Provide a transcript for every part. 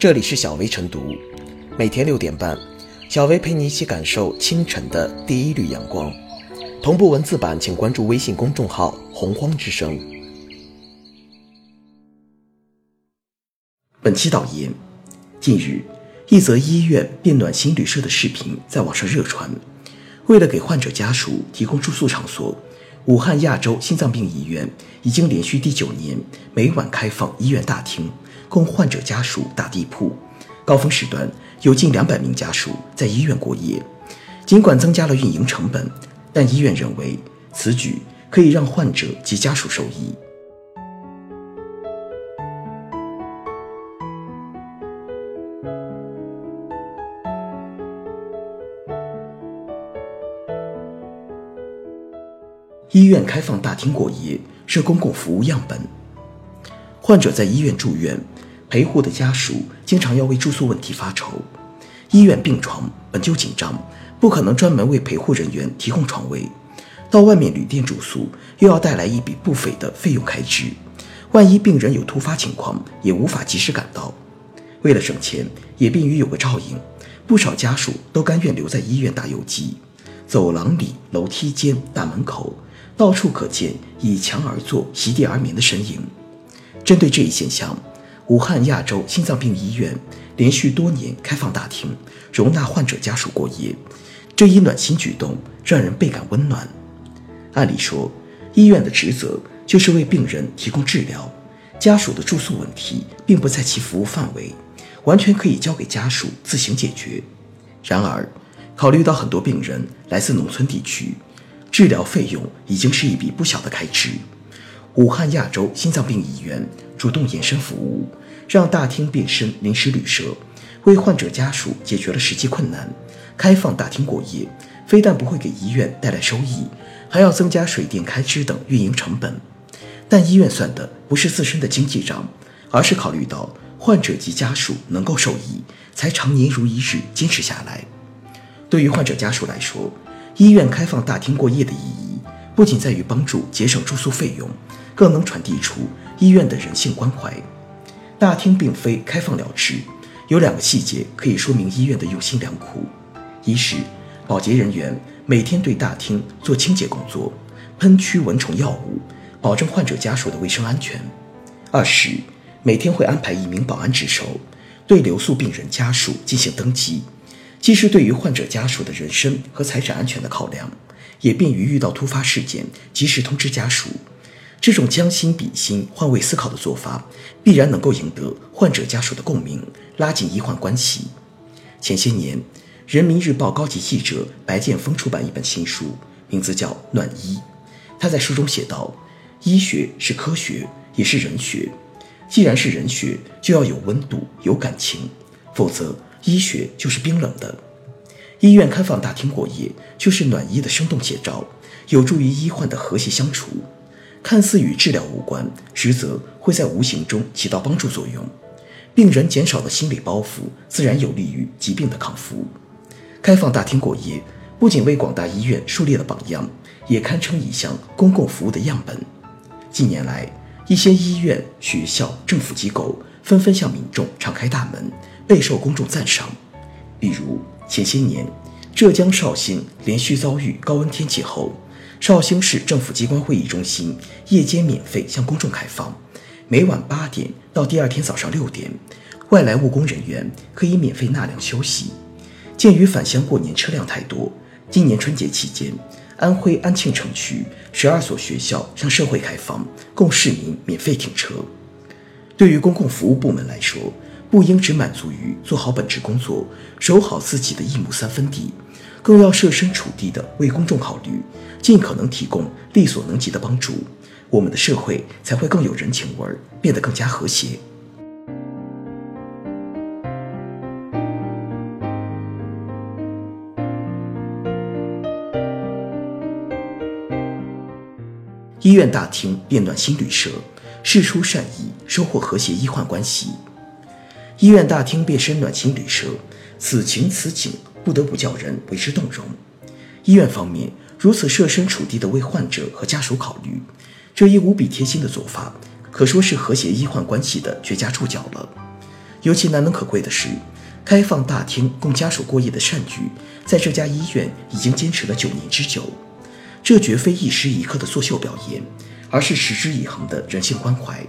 这里是小薇晨读，每天六点半，小薇陪你一起感受清晨的第一缕阳光。同步文字版，请关注微信公众号“洪荒之声”。本期导言：近日，一则医院变暖心旅社的视频在网上热传。为了给患者家属提供住宿场所，武汉亚洲心脏病医院已经连续第九年每晚开放医院大厅。供患者家属打地铺，高峰时段有近两百名家属在医院过夜。尽管增加了运营成本，但医院认为此举可以让患者及家属受益。医院开放大厅过夜是公共服务样本。患者在医院住院。陪护的家属经常要为住宿问题发愁，医院病床本就紧张，不可能专门为陪护人员提供床位，到外面旅店住宿又要带来一笔不菲的费用开支，万一病人有突发情况，也无法及时赶到。为了省钱，也便于有个照应，不少家属都甘愿留在医院打游击。走廊里、楼梯间、大门口，到处可见倚墙而坐、席地而眠的身影。针对这一现象，武汉亚洲心脏病医院连续多年开放大厅，容纳患者家属过夜，这一暖心举动让人倍感温暖。按理说，医院的职责就是为病人提供治疗，家属的住宿问题并不在其服务范围，完全可以交给家属自行解决。然而，考虑到很多病人来自农村地区，治疗费用已经是一笔不小的开支。武汉亚洲心脏病医院主动延伸服务，让大厅变身临时旅社，为患者家属解决了实际困难。开放大厅过夜，非但不会给医院带来收益，还要增加水电开支等运营成本。但医院算的不是自身的经济账，而是考虑到患者及家属能够受益，才常年如一日坚持下来。对于患者家属来说，医院开放大厅过夜的意义，不仅在于帮助节省住宿费用。更能传递出医院的人性关怀。大厅并非开放了之，有两个细节可以说明医院的用心良苦：一是保洁人员每天对大厅做清洁工作，喷驱蚊虫药物，保证患者家属的卫生安全；二是每天会安排一名保安值守，对留宿病人家属进行登记，既是对于患者家属的人身和财产安全的考量，也便于遇到突发事件及时通知家属。这种将心比心、换位思考的做法，必然能够赢得患者家属的共鸣，拉近医患关系。前些年，《人民日报》高级记者白建峰出版一本新书，名字叫《暖医》。他在书中写道：“医学是科学，也是人学。既然是人学，就要有温度、有感情，否则医学就是冰冷的。医院开放大厅过夜，就是暖医的生动写照，有助于医患的和谐相处。”看似与治疗无关，实则会在无形中起到帮助作用。病人减少了心理包袱，自然有利于疾病的康复。开放大厅过夜，不仅为广大医院树立了榜样，也堪称一项公共服务的样本。近年来，一些医院、学校、政府机构纷纷向民众敞开大门，备受公众赞赏。比如前些年，浙江绍兴连续遭遇高温天气后。绍兴市政府机关会议中心夜间免费向公众开放，每晚八点到第二天早上六点，外来务工人员可以免费纳凉休息。鉴于返乡过年车辆太多，今年春节期间，安徽安庆城区十二所学校向社会开放，供市民免费停车。对于公共服务部门来说，不应只满足于做好本职工作，守好自己的一亩三分地。更要设身处地的为公众考虑，尽可能提供力所能及的帮助，我们的社会才会更有人情味儿，变得更加和谐。医院大厅变暖心旅社，事出善意，收获和谐医患关系。医院大厅变身暖心旅社，此情此景。不得不叫人为之动容。医院方面如此设身处地地为患者和家属考虑，这一无比贴心的做法，可说是和谐医患关系的绝佳注脚了。尤其难能可贵的是，开放大厅供家属过夜的善举，在这家医院已经坚持了九年之久。这绝非一时一刻的作秀表演，而是持之以恒的人性关怀。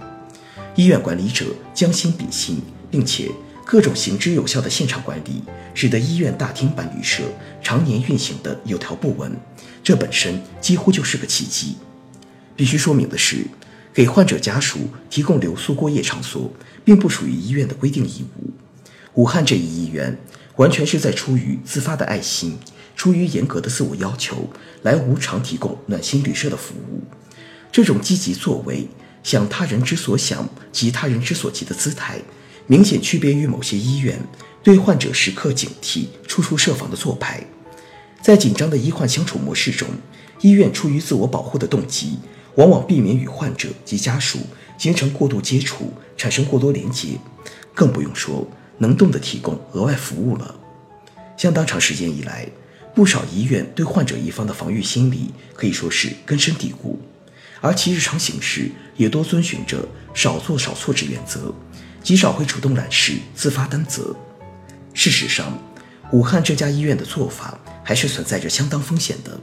医院管理者将心比心，并且各种行之有效的现场管理，使得医院大厅办旅社常年运行的有条不紊。这本身几乎就是个奇迹。必须说明的是，给患者家属提供留宿过夜场所，并不属于医院的规定义务。武汉这一医院完全是在出于自发的爱心，出于严格的自我要求，来无偿提供暖心旅社的服务。这种积极作为。想他人之所想，急他人之所急的姿态，明显区别于某些医院对患者时刻警惕、处处设防的做派。在紧张的医患相处模式中，医院出于自我保护的动机，往往避免与患者及家属形成过度接触，产生过多连接，更不用说能动的提供额外服务了。相当长时间以来，不少医院对患者一方的防御心理可以说是根深蒂固。而其日常行事也多遵循着少做少错之原则，极少会主动揽事、自发担责。事实上，武汉这家医院的做法还是存在着相当风险的，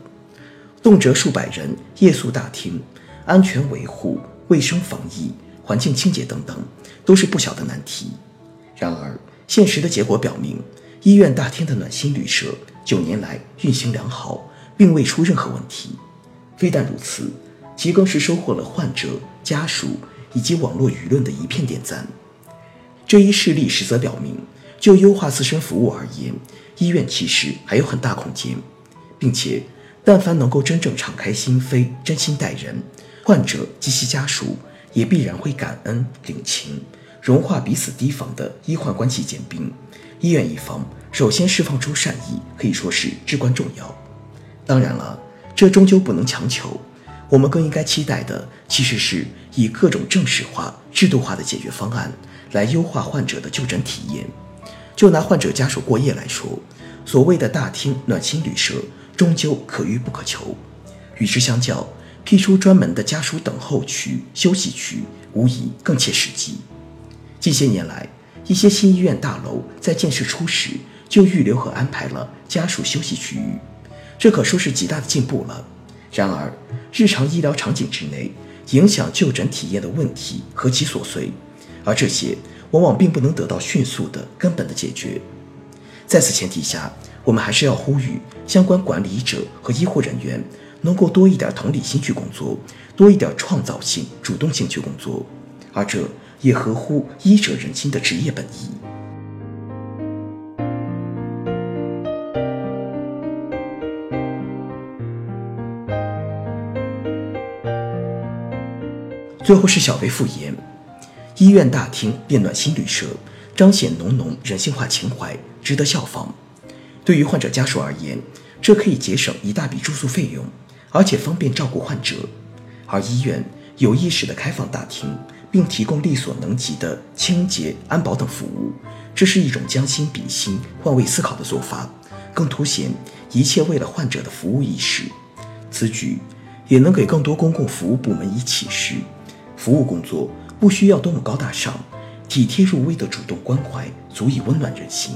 动辄数百人夜宿大厅，安全维护、卫生防疫、环境清洁等等，都是不小的难题。然而，现实的结果表明，医院大厅的暖心旅社九年来运行良好，并未出任何问题。非但如此。其更是收获了患者、家属以及网络舆论的一片点赞。这一事例实则表明，就优化自身服务而言，医院其实还有很大空间，并且，但凡能够真正敞开心扉、真心待人，患者及其家属也必然会感恩领情，融化彼此提防的医患关系坚冰。医院一方首先释放出善意，可以说是至关重要。当然了，这终究不能强求。我们更应该期待的，其实是以各种正式化、制度化的解决方案来优化患者的就诊体验。就拿患者家属过夜来说，所谓的大厅暖心旅社，终究可遇不可求。与之相较，辟出专门的家属等候区、休息区，无疑更切实际。近些年来，一些新医院大楼在建设初始就预留和安排了家属休息区域，这可说是极大的进步了。然而，日常医疗场景之内，影响就诊体验的问题何其琐碎，而这些往往并不能得到迅速的根本的解决。在此前提下，我们还是要呼吁相关管理者和医护人员能够多一点同理心去工作，多一点创造性、主动性去工作，而这也合乎医者仁心的职业本意。最后是小微复言，医院大厅变暖心旅舍，彰显浓浓人性化情怀，值得效仿。对于患者家属而言，这可以节省一大笔住宿费用，而且方便照顾患者。而医院有意识的开放大厅，并提供力所能及的清洁、安保等服务，这是一种将心比心、换位思考的做法，更凸显一切为了患者的服务意识。此举也能给更多公共服务部门以启示。服务工作不需要多么高大上，体贴入微的主动关怀足以温暖人心。